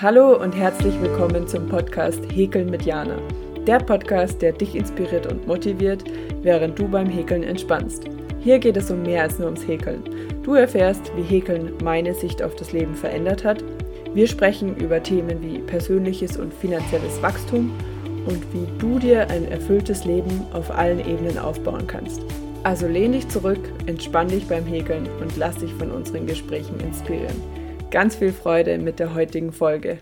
Hallo und herzlich willkommen zum Podcast Häkeln mit Jana. Der Podcast, der dich inspiriert und motiviert, während du beim Häkeln entspannst. Hier geht es um mehr als nur ums Häkeln. Du erfährst, wie Häkeln meine Sicht auf das Leben verändert hat. Wir sprechen über Themen wie persönliches und finanzielles Wachstum und wie du dir ein erfülltes Leben auf allen Ebenen aufbauen kannst. Also lehn dich zurück, entspann dich beim Häkeln und lass dich von unseren Gesprächen inspirieren ganz viel Freude mit der heutigen Folge.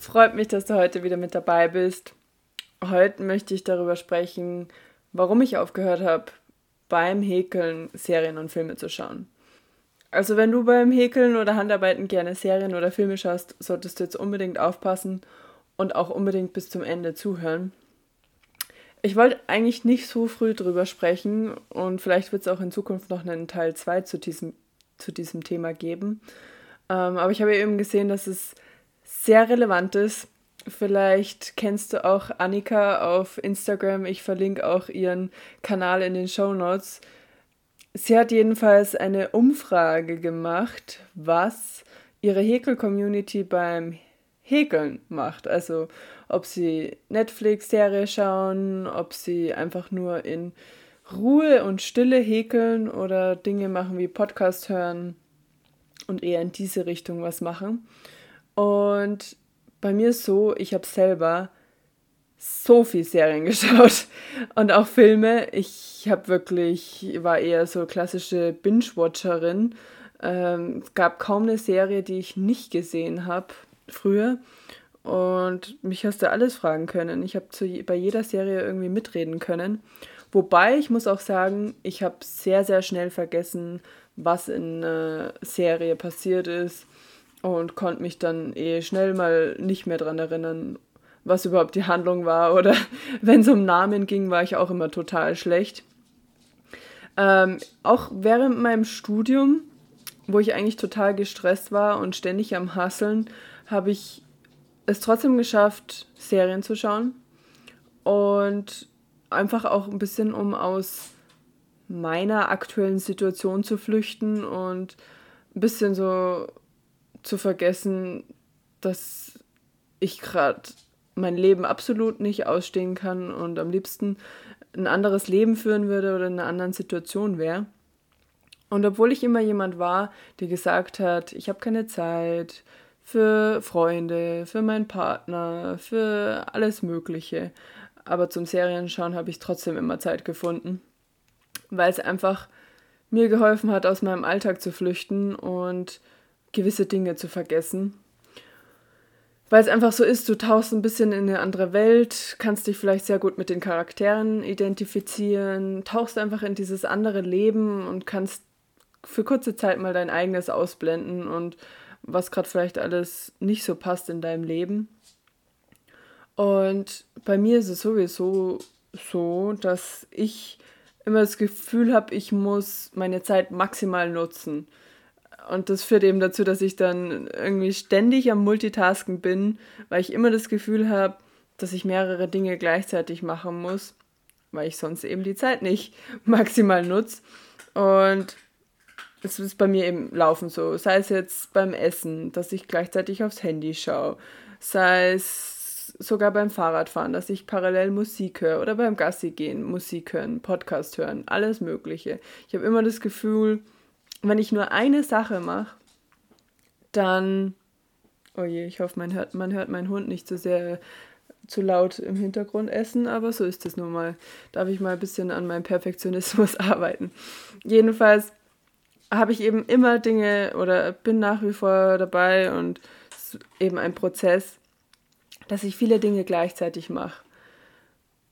Freut mich, dass du heute wieder mit dabei bist. Heute möchte ich darüber sprechen, warum ich aufgehört habe, beim Häkeln Serien und Filme zu schauen. Also wenn du beim Häkeln oder Handarbeiten gerne Serien oder Filme schaust, solltest du jetzt unbedingt aufpassen und auch unbedingt bis zum Ende zuhören. Ich wollte eigentlich nicht so früh drüber sprechen und vielleicht wird es auch in Zukunft noch einen Teil 2 zu diesem, zu diesem Thema geben. Ähm, aber ich habe eben gesehen, dass es sehr relevant ist. Vielleicht kennst du auch Annika auf Instagram. Ich verlinke auch ihren Kanal in den Show Notes. Sie hat jedenfalls eine Umfrage gemacht, was ihre Häkel-Community beim Häkeln macht. Also ob sie Netflix-Serie schauen, ob sie einfach nur in Ruhe und Stille häkeln oder Dinge machen wie Podcast hören und eher in diese Richtung was machen. Und bei mir ist so, ich habe selber so viel Serien geschaut und auch Filme. Ich habe wirklich, war eher so klassische Binge-Watcherin. Ähm, es gab kaum eine Serie, die ich nicht gesehen habe früher. Und mich hast du alles fragen können. Ich habe bei jeder Serie irgendwie mitreden können. Wobei, ich muss auch sagen, ich habe sehr, sehr schnell vergessen, was in der Serie passiert ist und konnte mich dann eh schnell mal nicht mehr daran erinnern, was überhaupt die Handlung war oder wenn es um Namen ging, war ich auch immer total schlecht. Ähm, auch während meinem Studium, wo ich eigentlich total gestresst war und ständig am Hasseln, habe ich es trotzdem geschafft, Serien zu schauen und einfach auch ein bisschen um aus meiner aktuellen Situation zu flüchten und ein bisschen so zu vergessen, dass ich gerade mein Leben absolut nicht ausstehen kann und am liebsten ein anderes Leben führen würde oder in einer anderen Situation wäre. Und obwohl ich immer jemand war, der gesagt hat, ich habe keine Zeit für Freunde, für meinen Partner, für alles Mögliche, aber zum Serienschauen habe ich trotzdem immer Zeit gefunden weil es einfach mir geholfen hat, aus meinem Alltag zu flüchten und gewisse Dinge zu vergessen. Weil es einfach so ist, du tauchst ein bisschen in eine andere Welt, kannst dich vielleicht sehr gut mit den Charakteren identifizieren, tauchst einfach in dieses andere Leben und kannst für kurze Zeit mal dein eigenes ausblenden und was gerade vielleicht alles nicht so passt in deinem Leben. Und bei mir ist es sowieso so, dass ich immer das Gefühl habe, ich muss meine Zeit maximal nutzen. Und das führt eben dazu, dass ich dann irgendwie ständig am Multitasken bin, weil ich immer das Gefühl habe, dass ich mehrere Dinge gleichzeitig machen muss, weil ich sonst eben die Zeit nicht maximal nutze. Und es ist bei mir eben laufen so. Sei es jetzt beim Essen, dass ich gleichzeitig aufs Handy schaue. Sei es sogar beim Fahrradfahren, dass ich parallel Musik höre oder beim Gassi gehen Musik hören, Podcast hören, alles Mögliche. Ich habe immer das Gefühl, wenn ich nur eine Sache mache, dann, oh je, ich hoffe, man hört, man hört meinen Hund nicht so sehr zu laut im Hintergrund essen, aber so ist es nun mal. Darf ich mal ein bisschen an meinem Perfektionismus arbeiten. Jedenfalls habe ich eben immer Dinge oder bin nach wie vor dabei und es ist eben ein Prozess, dass ich viele Dinge gleichzeitig mache.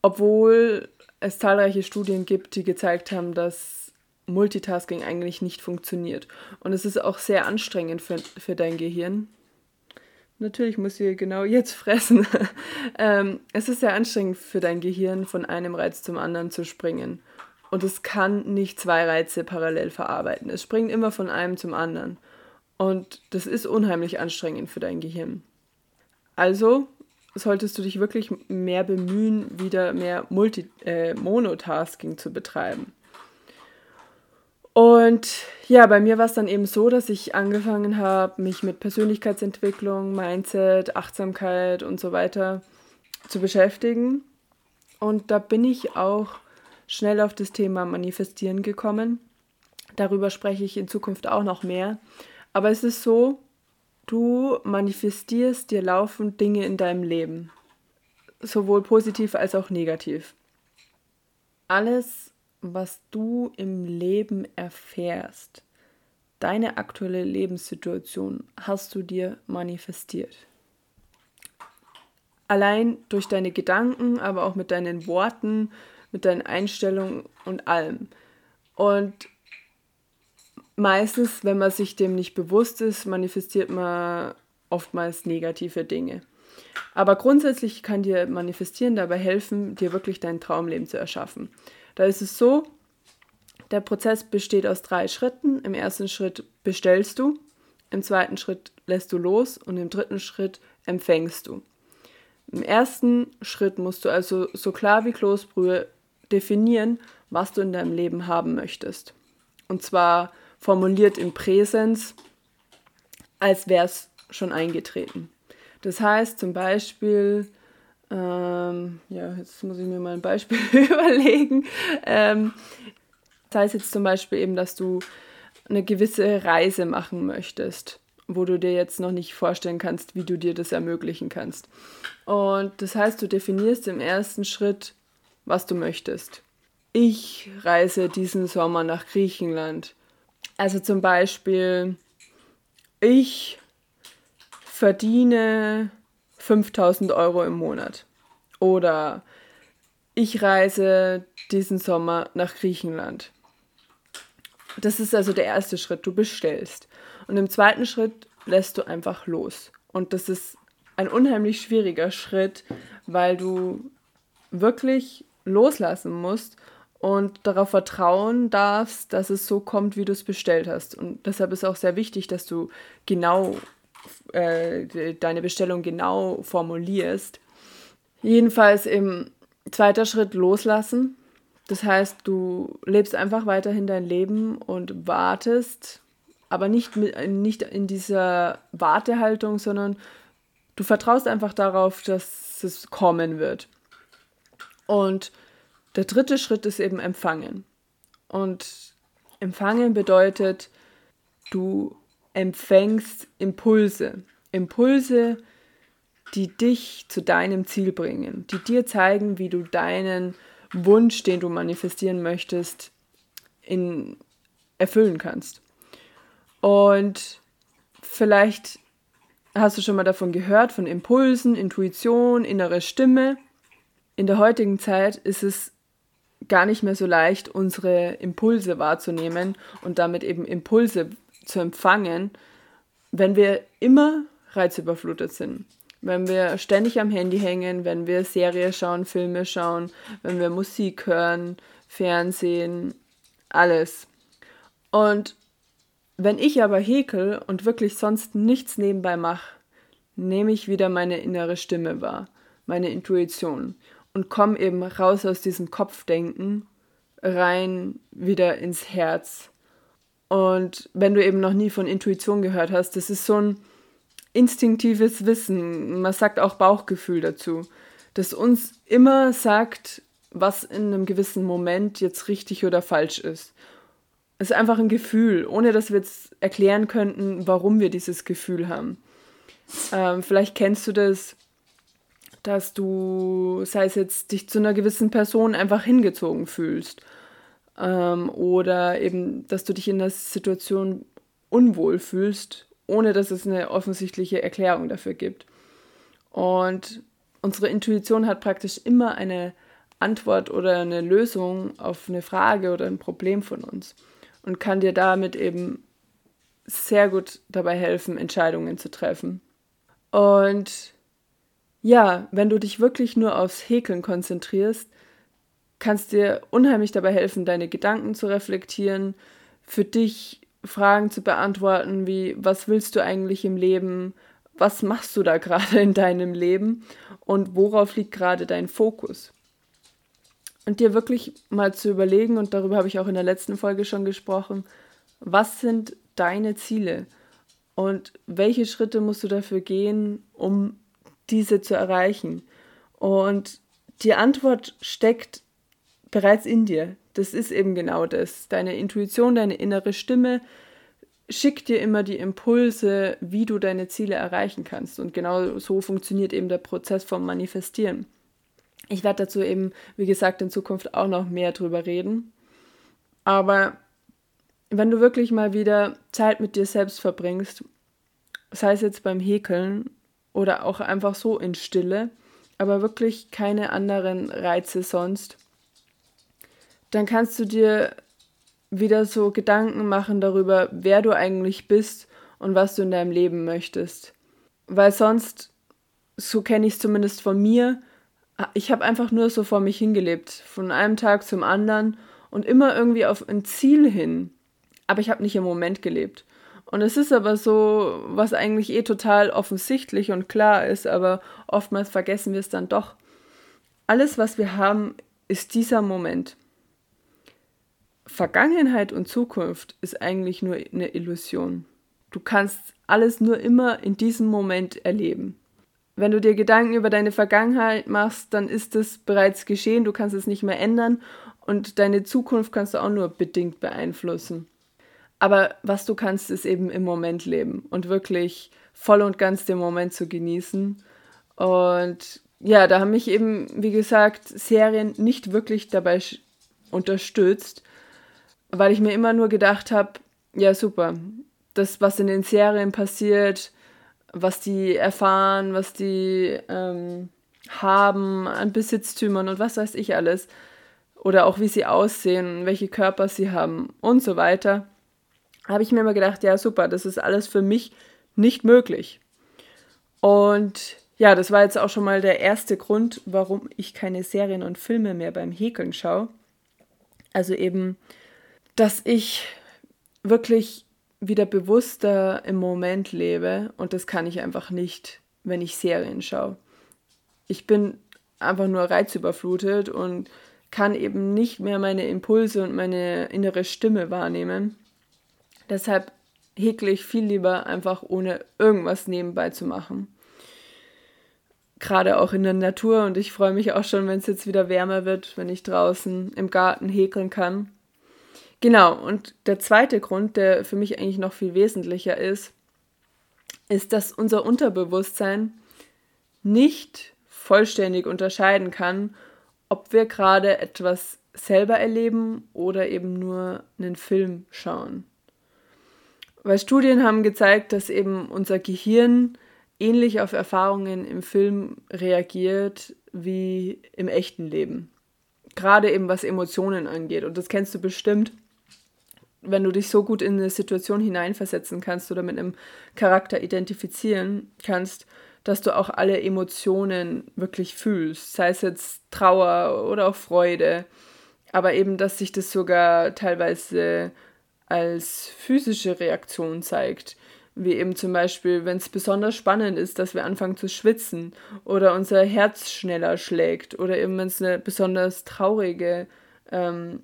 Obwohl es zahlreiche Studien gibt, die gezeigt haben, dass Multitasking eigentlich nicht funktioniert. Und es ist auch sehr anstrengend für, für dein Gehirn. Natürlich muss ich genau jetzt fressen. ähm, es ist sehr anstrengend für dein Gehirn, von einem Reiz zum anderen zu springen. Und es kann nicht zwei Reize parallel verarbeiten. Es springt immer von einem zum anderen. Und das ist unheimlich anstrengend für dein Gehirn. Also solltest du dich wirklich mehr bemühen, wieder mehr Multi äh, Monotasking zu betreiben. Und ja, bei mir war es dann eben so, dass ich angefangen habe, mich mit Persönlichkeitsentwicklung, Mindset, Achtsamkeit und so weiter zu beschäftigen. Und da bin ich auch schnell auf das Thema Manifestieren gekommen. Darüber spreche ich in Zukunft auch noch mehr. Aber es ist so, du manifestierst dir laufend Dinge in deinem Leben. Sowohl positiv als auch negativ. Alles, was du im Leben erfährst, deine aktuelle Lebenssituation, hast du dir manifestiert. Allein durch deine Gedanken, aber auch mit deinen Worten, mit deinen Einstellungen und allem. Und meistens, wenn man sich dem nicht bewusst ist, manifestiert man oftmals negative Dinge. Aber grundsätzlich kann dir Manifestieren dabei helfen, dir wirklich dein Traumleben zu erschaffen. Da ist es so, der Prozess besteht aus drei Schritten. Im ersten Schritt bestellst du, im zweiten Schritt lässt du los und im dritten Schritt empfängst du. Im ersten Schritt musst du also so klar wie Kloßbrühe definieren, was du in deinem Leben haben möchtest. Und zwar formuliert im Präsens, als wäre es schon eingetreten. Das heißt zum Beispiel, ähm, ja, jetzt muss ich mir mal ein Beispiel überlegen. Ähm, das heißt jetzt zum Beispiel eben, dass du eine gewisse Reise machen möchtest, wo du dir jetzt noch nicht vorstellen kannst, wie du dir das ermöglichen kannst. Und das heißt, du definierst im ersten Schritt, was du möchtest. Ich reise diesen Sommer nach Griechenland. Also zum Beispiel, ich verdiene 5000 Euro im Monat. Oder ich reise diesen Sommer nach Griechenland. Das ist also der erste Schritt. Du bestellst. Und im zweiten Schritt lässt du einfach los. Und das ist ein unheimlich schwieriger Schritt, weil du wirklich loslassen musst und darauf vertrauen darfst, dass es so kommt, wie du es bestellt hast. Und deshalb ist auch sehr wichtig, dass du genau äh, deine Bestellung genau formulierst. Jedenfalls im zweiter Schritt loslassen. Das heißt, du lebst einfach weiterhin dein Leben und wartest, aber nicht, mit, nicht in dieser Wartehaltung, sondern du vertraust einfach darauf, dass es kommen wird. Und der dritte Schritt ist eben empfangen. Und empfangen bedeutet, du empfängst Impulse. Impulse, die dich zu deinem Ziel bringen, die dir zeigen, wie du deinen Wunsch, den du manifestieren möchtest, in, erfüllen kannst. Und vielleicht hast du schon mal davon gehört, von Impulsen, Intuition, innere Stimme. In der heutigen Zeit ist es gar nicht mehr so leicht, unsere Impulse wahrzunehmen und damit eben Impulse zu empfangen, wenn wir immer reizüberflutet sind. Wenn wir ständig am Handy hängen, wenn wir Serie schauen, Filme schauen, wenn wir Musik hören, Fernsehen, alles. Und wenn ich aber häkel und wirklich sonst nichts nebenbei mache, nehme ich wieder meine innere Stimme wahr, meine Intuition und komme eben raus aus diesem Kopfdenken rein wieder ins Herz. Und wenn du eben noch nie von Intuition gehört hast, das ist so ein instinktives Wissen, man sagt auch Bauchgefühl dazu, das uns immer sagt, was in einem gewissen Moment jetzt richtig oder falsch ist. Es ist einfach ein Gefühl, ohne dass wir jetzt erklären könnten, warum wir dieses Gefühl haben. Ähm, vielleicht kennst du das, dass du, sei es jetzt, dich zu einer gewissen Person einfach hingezogen fühlst. Ähm, oder eben, dass du dich in der Situation unwohl fühlst, ohne dass es eine offensichtliche Erklärung dafür gibt. Und unsere Intuition hat praktisch immer eine Antwort oder eine Lösung auf eine Frage oder ein Problem von uns und kann dir damit eben sehr gut dabei helfen, Entscheidungen zu treffen. Und ja, wenn du dich wirklich nur aufs Häkeln konzentrierst, kannst dir unheimlich dabei helfen, deine Gedanken zu reflektieren, für dich Fragen zu beantworten, wie was willst du eigentlich im Leben, was machst du da gerade in deinem Leben? Und worauf liegt gerade dein Fokus. und dir wirklich mal zu überlegen, und darüber habe ich auch in der letzten Folge schon gesprochen, was sind deine Ziele? Und welche Schritte musst du dafür gehen, um diese zu erreichen. Und die Antwort steckt bereits in dir. Das ist eben genau das. Deine Intuition, deine innere Stimme schickt dir immer die Impulse, wie du deine Ziele erreichen kannst. Und genau so funktioniert eben der Prozess vom Manifestieren. Ich werde dazu eben, wie gesagt, in Zukunft auch noch mehr drüber reden. Aber wenn du wirklich mal wieder Zeit mit dir selbst verbringst, sei es jetzt beim Häkeln oder auch einfach so in Stille, aber wirklich keine anderen Reize sonst, dann kannst du dir wieder so Gedanken machen darüber, wer du eigentlich bist und was du in deinem Leben möchtest. Weil sonst, so kenne ich es zumindest von mir, ich habe einfach nur so vor mich hingelebt, von einem Tag zum anderen und immer irgendwie auf ein Ziel hin. Aber ich habe nicht im Moment gelebt. Und es ist aber so, was eigentlich eh total offensichtlich und klar ist, aber oftmals vergessen wir es dann doch. Alles, was wir haben, ist dieser Moment. Vergangenheit und Zukunft ist eigentlich nur eine Illusion. Du kannst alles nur immer in diesem Moment erleben. Wenn du dir Gedanken über deine Vergangenheit machst, dann ist es bereits geschehen, du kannst es nicht mehr ändern und deine Zukunft kannst du auch nur bedingt beeinflussen. Aber was du kannst, ist eben im Moment leben und wirklich voll und ganz den Moment zu genießen. Und ja, da haben mich eben, wie gesagt, Serien nicht wirklich dabei unterstützt, weil ich mir immer nur gedacht habe, ja super, das, was in den Serien passiert, was die erfahren, was die ähm, haben an Besitztümern und was weiß ich alles. Oder auch wie sie aussehen, welche Körper sie haben und so weiter. Habe ich mir immer gedacht, ja super, das ist alles für mich nicht möglich. Und ja, das war jetzt auch schon mal der erste Grund, warum ich keine Serien und Filme mehr beim Häkeln schaue. Also eben, dass ich wirklich wieder bewusster im Moment lebe und das kann ich einfach nicht, wenn ich Serien schaue. Ich bin einfach nur reizüberflutet und kann eben nicht mehr meine Impulse und meine innere Stimme wahrnehmen. Deshalb häkle ich viel lieber einfach ohne irgendwas nebenbei zu machen. Gerade auch in der Natur und ich freue mich auch schon, wenn es jetzt wieder wärmer wird, wenn ich draußen im Garten häkeln kann. Genau, und der zweite Grund, der für mich eigentlich noch viel wesentlicher ist, ist, dass unser Unterbewusstsein nicht vollständig unterscheiden kann, ob wir gerade etwas selber erleben oder eben nur einen Film schauen. Weil Studien haben gezeigt, dass eben unser Gehirn ähnlich auf Erfahrungen im Film reagiert wie im echten Leben. Gerade eben was Emotionen angeht. Und das kennst du bestimmt wenn du dich so gut in eine Situation hineinversetzen kannst oder mit einem Charakter identifizieren kannst, dass du auch alle Emotionen wirklich fühlst, sei es jetzt Trauer oder auch Freude, aber eben, dass sich das sogar teilweise als physische Reaktion zeigt, wie eben zum Beispiel, wenn es besonders spannend ist, dass wir anfangen zu schwitzen oder unser Herz schneller schlägt oder eben, wenn es eine besonders traurige ähm,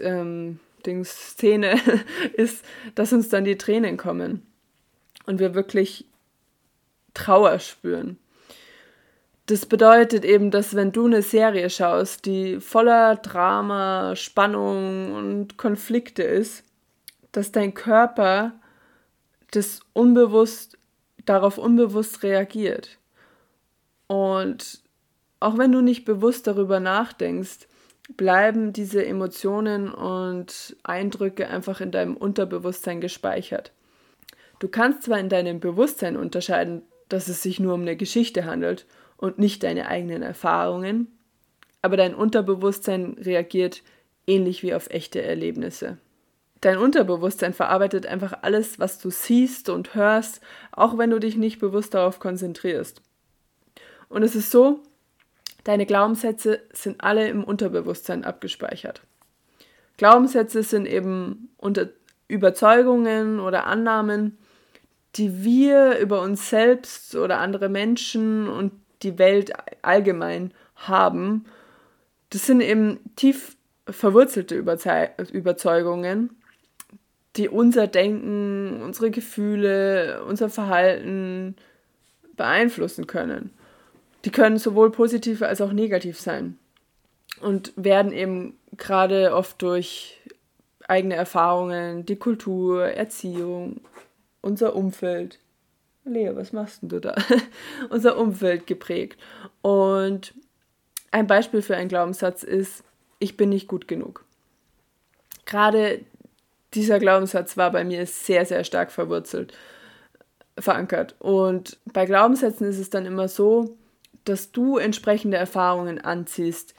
ähm, Szene ist, dass uns dann die Tränen kommen und wir wirklich Trauer spüren. Das bedeutet eben, dass wenn du eine Serie schaust, die voller Drama, Spannung und Konflikte ist, dass dein Körper das unbewusst darauf unbewusst reagiert. Und auch wenn du nicht bewusst darüber nachdenkst, bleiben diese Emotionen und Eindrücke einfach in deinem Unterbewusstsein gespeichert. Du kannst zwar in deinem Bewusstsein unterscheiden, dass es sich nur um eine Geschichte handelt und nicht deine eigenen Erfahrungen, aber dein Unterbewusstsein reagiert ähnlich wie auf echte Erlebnisse. Dein Unterbewusstsein verarbeitet einfach alles, was du siehst und hörst, auch wenn du dich nicht bewusst darauf konzentrierst. Und es ist so, Deine Glaubenssätze sind alle im Unterbewusstsein abgespeichert. Glaubenssätze sind eben unter Überzeugungen oder Annahmen, die wir über uns selbst oder andere Menschen und die Welt allgemein haben, Das sind eben tief verwurzelte Überzeugungen, die unser Denken, unsere Gefühle, unser Verhalten beeinflussen können. Die können sowohl positiv als auch negativ sein und werden eben gerade oft durch eigene Erfahrungen, die Kultur, Erziehung, unser Umfeld. Lea, was machst du da? unser Umfeld geprägt. Und ein Beispiel für einen Glaubenssatz ist, ich bin nicht gut genug. Gerade dieser Glaubenssatz war bei mir sehr, sehr stark verwurzelt, verankert. Und bei Glaubenssätzen ist es dann immer so, dass du entsprechende Erfahrungen anziehst,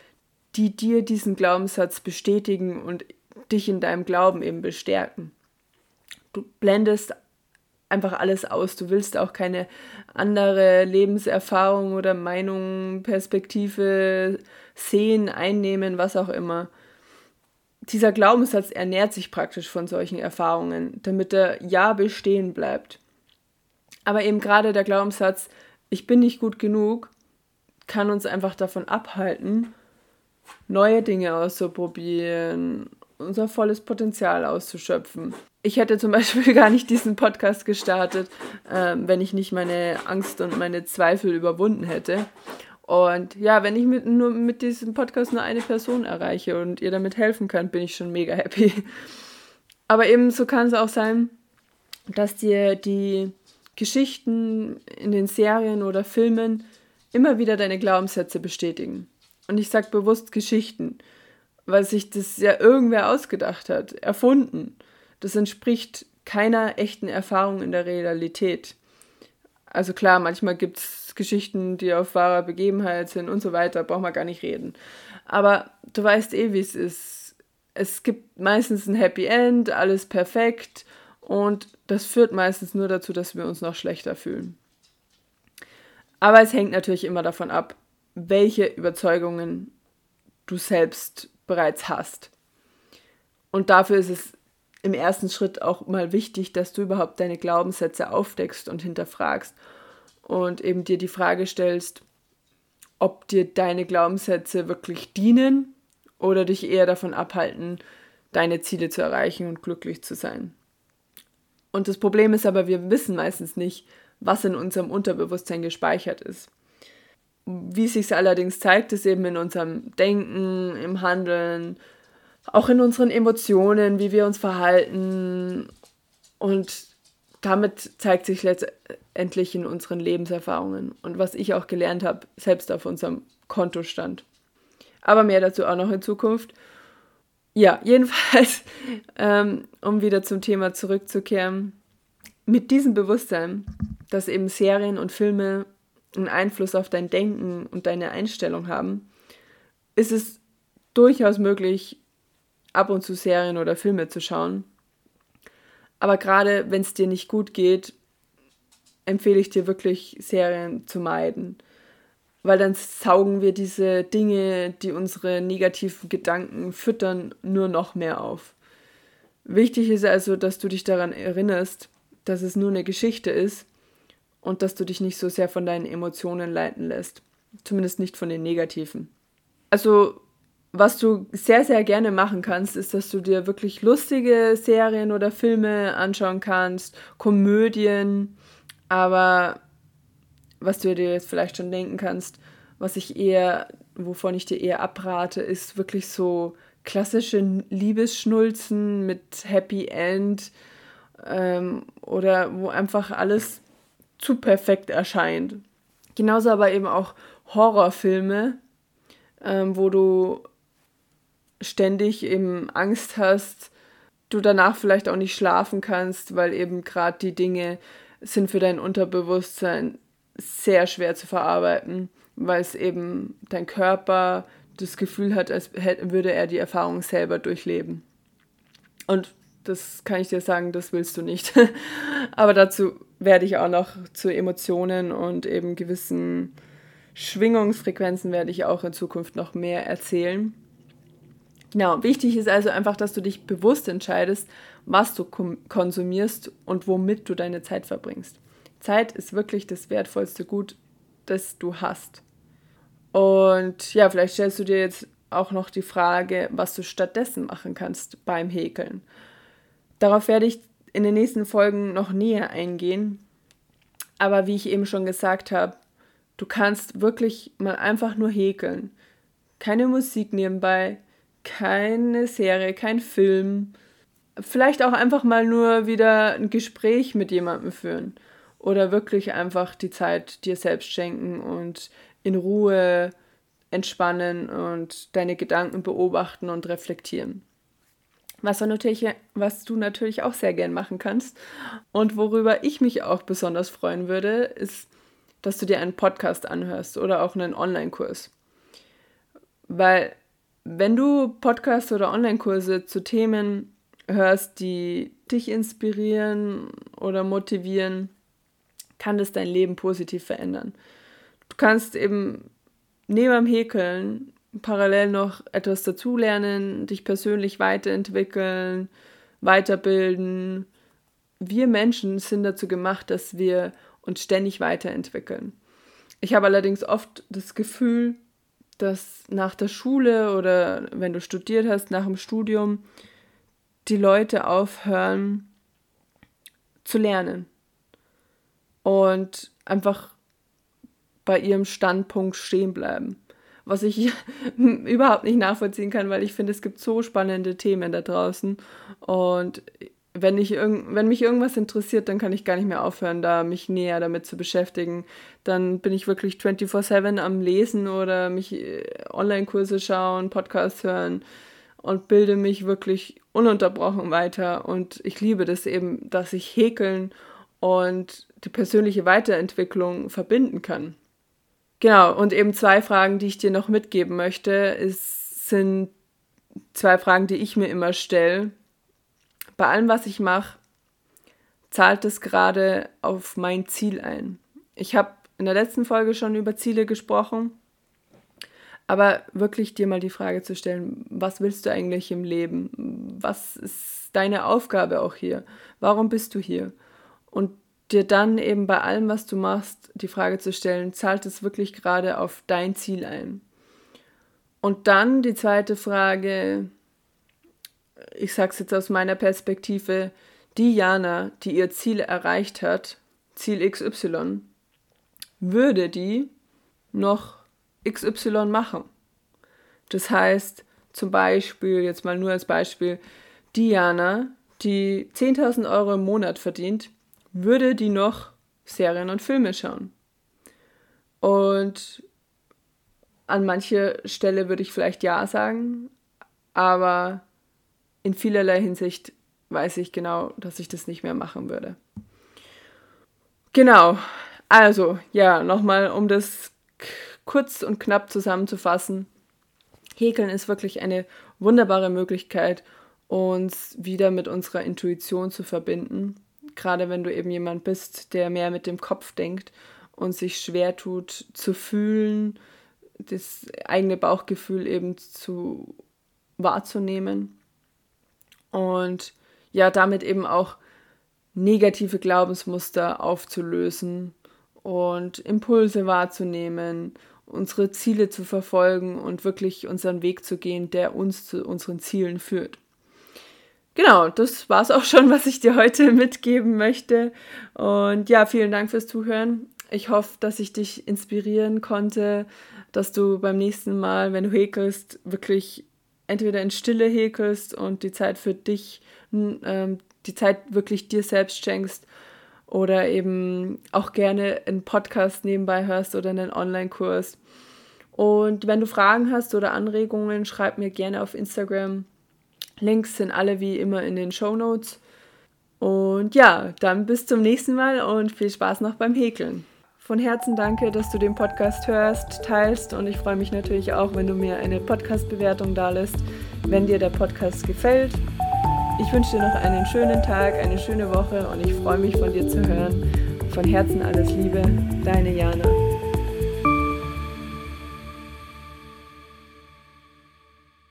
die dir diesen Glaubenssatz bestätigen und dich in deinem Glauben eben bestärken. Du blendest einfach alles aus. Du willst auch keine andere Lebenserfahrung oder Meinung, Perspektive sehen, einnehmen, was auch immer. Dieser Glaubenssatz ernährt sich praktisch von solchen Erfahrungen, damit er ja bestehen bleibt. Aber eben gerade der Glaubenssatz, ich bin nicht gut genug, kann uns einfach davon abhalten, neue Dinge auszuprobieren, unser volles Potenzial auszuschöpfen. Ich hätte zum Beispiel gar nicht diesen Podcast gestartet, äh, wenn ich nicht meine Angst und meine Zweifel überwunden hätte. Und ja, wenn ich mit, nur mit diesem Podcast nur eine Person erreiche und ihr damit helfen könnt, bin ich schon mega happy. Aber ebenso kann es auch sein, dass dir die Geschichten in den Serien oder Filmen immer wieder deine Glaubenssätze bestätigen. Und ich sage bewusst Geschichten, weil sich das ja irgendwer ausgedacht hat, erfunden. Das entspricht keiner echten Erfahrung in der Realität. Also klar, manchmal gibt es Geschichten, die auf wahrer Begebenheit sind und so weiter, braucht man gar nicht reden. Aber du weißt eh, wie es ist. Es gibt meistens ein Happy End, alles perfekt und das führt meistens nur dazu, dass wir uns noch schlechter fühlen. Aber es hängt natürlich immer davon ab, welche Überzeugungen du selbst bereits hast. Und dafür ist es im ersten Schritt auch mal wichtig, dass du überhaupt deine Glaubenssätze aufdeckst und hinterfragst und eben dir die Frage stellst, ob dir deine Glaubenssätze wirklich dienen oder dich eher davon abhalten, deine Ziele zu erreichen und glücklich zu sein. Und das Problem ist aber, wir wissen meistens nicht, was in unserem Unterbewusstsein gespeichert ist. Wie sich allerdings zeigt, ist eben in unserem Denken, im Handeln, auch in unseren Emotionen, wie wir uns verhalten. Und damit zeigt sich letztendlich in unseren Lebenserfahrungen und was ich auch gelernt habe, selbst auf unserem Kontostand. Aber mehr dazu auch noch in Zukunft. Ja, jedenfalls, ähm, um wieder zum Thema zurückzukehren, mit diesem Bewusstsein, dass eben Serien und Filme einen Einfluss auf dein Denken und deine Einstellung haben, ist es durchaus möglich, ab und zu Serien oder Filme zu schauen. Aber gerade wenn es dir nicht gut geht, empfehle ich dir wirklich, Serien zu meiden. Weil dann saugen wir diese Dinge, die unsere negativen Gedanken füttern, nur noch mehr auf. Wichtig ist also, dass du dich daran erinnerst, dass es nur eine Geschichte ist und dass du dich nicht so sehr von deinen Emotionen leiten lässt. Zumindest nicht von den negativen. Also, was du sehr, sehr gerne machen kannst, ist, dass du dir wirklich lustige Serien oder Filme anschauen kannst, Komödien, aber was du dir jetzt vielleicht schon denken kannst, was ich eher, wovon ich dir eher abrate, ist wirklich so klassische Liebesschnulzen mit Happy End ähm, oder wo einfach alles zu perfekt erscheint. Genauso aber eben auch Horrorfilme, ähm, wo du ständig eben Angst hast, du danach vielleicht auch nicht schlafen kannst, weil eben gerade die Dinge sind für dein Unterbewusstsein sehr schwer zu verarbeiten, weil es eben dein Körper das Gefühl hat, als würde er die Erfahrung selber durchleben. Und das kann ich dir sagen, das willst du nicht. Aber dazu werde ich auch noch zu Emotionen und eben gewissen Schwingungsfrequenzen werde ich auch in Zukunft noch mehr erzählen. Genau, wichtig ist also einfach, dass du dich bewusst entscheidest, was du konsumierst und womit du deine Zeit verbringst. Zeit ist wirklich das wertvollste Gut, das du hast. Und ja, vielleicht stellst du dir jetzt auch noch die Frage, was du stattdessen machen kannst beim Häkeln. Darauf werde ich in den nächsten Folgen noch näher eingehen. Aber wie ich eben schon gesagt habe, du kannst wirklich mal einfach nur häkeln. Keine Musik nebenbei, keine Serie, kein Film. Vielleicht auch einfach mal nur wieder ein Gespräch mit jemandem führen. Oder wirklich einfach die Zeit dir selbst schenken und in Ruhe entspannen und deine Gedanken beobachten und reflektieren. Was du, natürlich, was du natürlich auch sehr gern machen kannst und worüber ich mich auch besonders freuen würde, ist, dass du dir einen Podcast anhörst oder auch einen Online-Kurs. Weil wenn du Podcasts oder Online-Kurse zu Themen hörst, die dich inspirieren oder motivieren, kann das dein Leben positiv verändern. Du kannst eben neben dem Häkeln parallel noch etwas dazulernen, dich persönlich weiterentwickeln, weiterbilden. Wir Menschen sind dazu gemacht, dass wir uns ständig weiterentwickeln. Ich habe allerdings oft das Gefühl, dass nach der Schule oder wenn du studiert hast, nach dem Studium, die Leute aufhören zu lernen und einfach bei ihrem Standpunkt stehen bleiben. Was ich überhaupt nicht nachvollziehen kann, weil ich finde, es gibt so spannende Themen da draußen. Und wenn, ich wenn mich irgendwas interessiert, dann kann ich gar nicht mehr aufhören, da mich näher damit zu beschäftigen. Dann bin ich wirklich 24-7 am Lesen oder mich äh, Online-Kurse schauen, Podcasts hören und bilde mich wirklich ununterbrochen weiter. Und ich liebe das eben, dass ich häkeln und die persönliche Weiterentwicklung verbinden kann. Genau, und eben zwei Fragen, die ich dir noch mitgeben möchte, ist, sind zwei Fragen, die ich mir immer stelle. Bei allem, was ich mache, zahlt es gerade auf mein Ziel ein. Ich habe in der letzten Folge schon über Ziele gesprochen, aber wirklich dir mal die Frage zu stellen, was willst du eigentlich im Leben? Was ist deine Aufgabe auch hier? Warum bist du hier? Und dir dann eben bei allem, was du machst, die Frage zu stellen, zahlt es wirklich gerade auf dein Ziel ein? Und dann die zweite Frage, ich sage es jetzt aus meiner Perspektive, die Jana, die ihr Ziel erreicht hat, Ziel XY, würde die noch XY machen? Das heißt, zum Beispiel, jetzt mal nur als Beispiel, Diana, die 10.000 Euro im Monat verdient, würde die noch Serien und Filme schauen. Und an manche Stelle würde ich vielleicht ja sagen, aber in vielerlei Hinsicht weiß ich genau, dass ich das nicht mehr machen würde. Genau, also ja, nochmal, um das kurz und knapp zusammenzufassen. Häkeln ist wirklich eine wunderbare Möglichkeit, uns wieder mit unserer Intuition zu verbinden gerade wenn du eben jemand bist, der mehr mit dem Kopf denkt und sich schwer tut zu fühlen, das eigene Bauchgefühl eben zu wahrzunehmen und ja, damit eben auch negative Glaubensmuster aufzulösen und Impulse wahrzunehmen, unsere Ziele zu verfolgen und wirklich unseren Weg zu gehen, der uns zu unseren Zielen führt. Genau, das war es auch schon, was ich dir heute mitgeben möchte. Und ja, vielen Dank fürs Zuhören. Ich hoffe, dass ich dich inspirieren konnte, dass du beim nächsten Mal, wenn du häkelst, wirklich entweder in Stille häkelst und die Zeit für dich, ähm, die Zeit wirklich dir selbst schenkst oder eben auch gerne einen Podcast nebenbei hörst oder einen Online-Kurs. Und wenn du Fragen hast oder Anregungen, schreib mir gerne auf Instagram Links sind alle wie immer in den Show Notes. Und ja, dann bis zum nächsten Mal und viel Spaß noch beim Häkeln. Von Herzen danke, dass du den Podcast hörst, teilst und ich freue mich natürlich auch, wenn du mir eine Podcast-Bewertung da lässt, wenn dir der Podcast gefällt. Ich wünsche dir noch einen schönen Tag, eine schöne Woche und ich freue mich von dir zu hören. Von Herzen alles Liebe, deine Jana.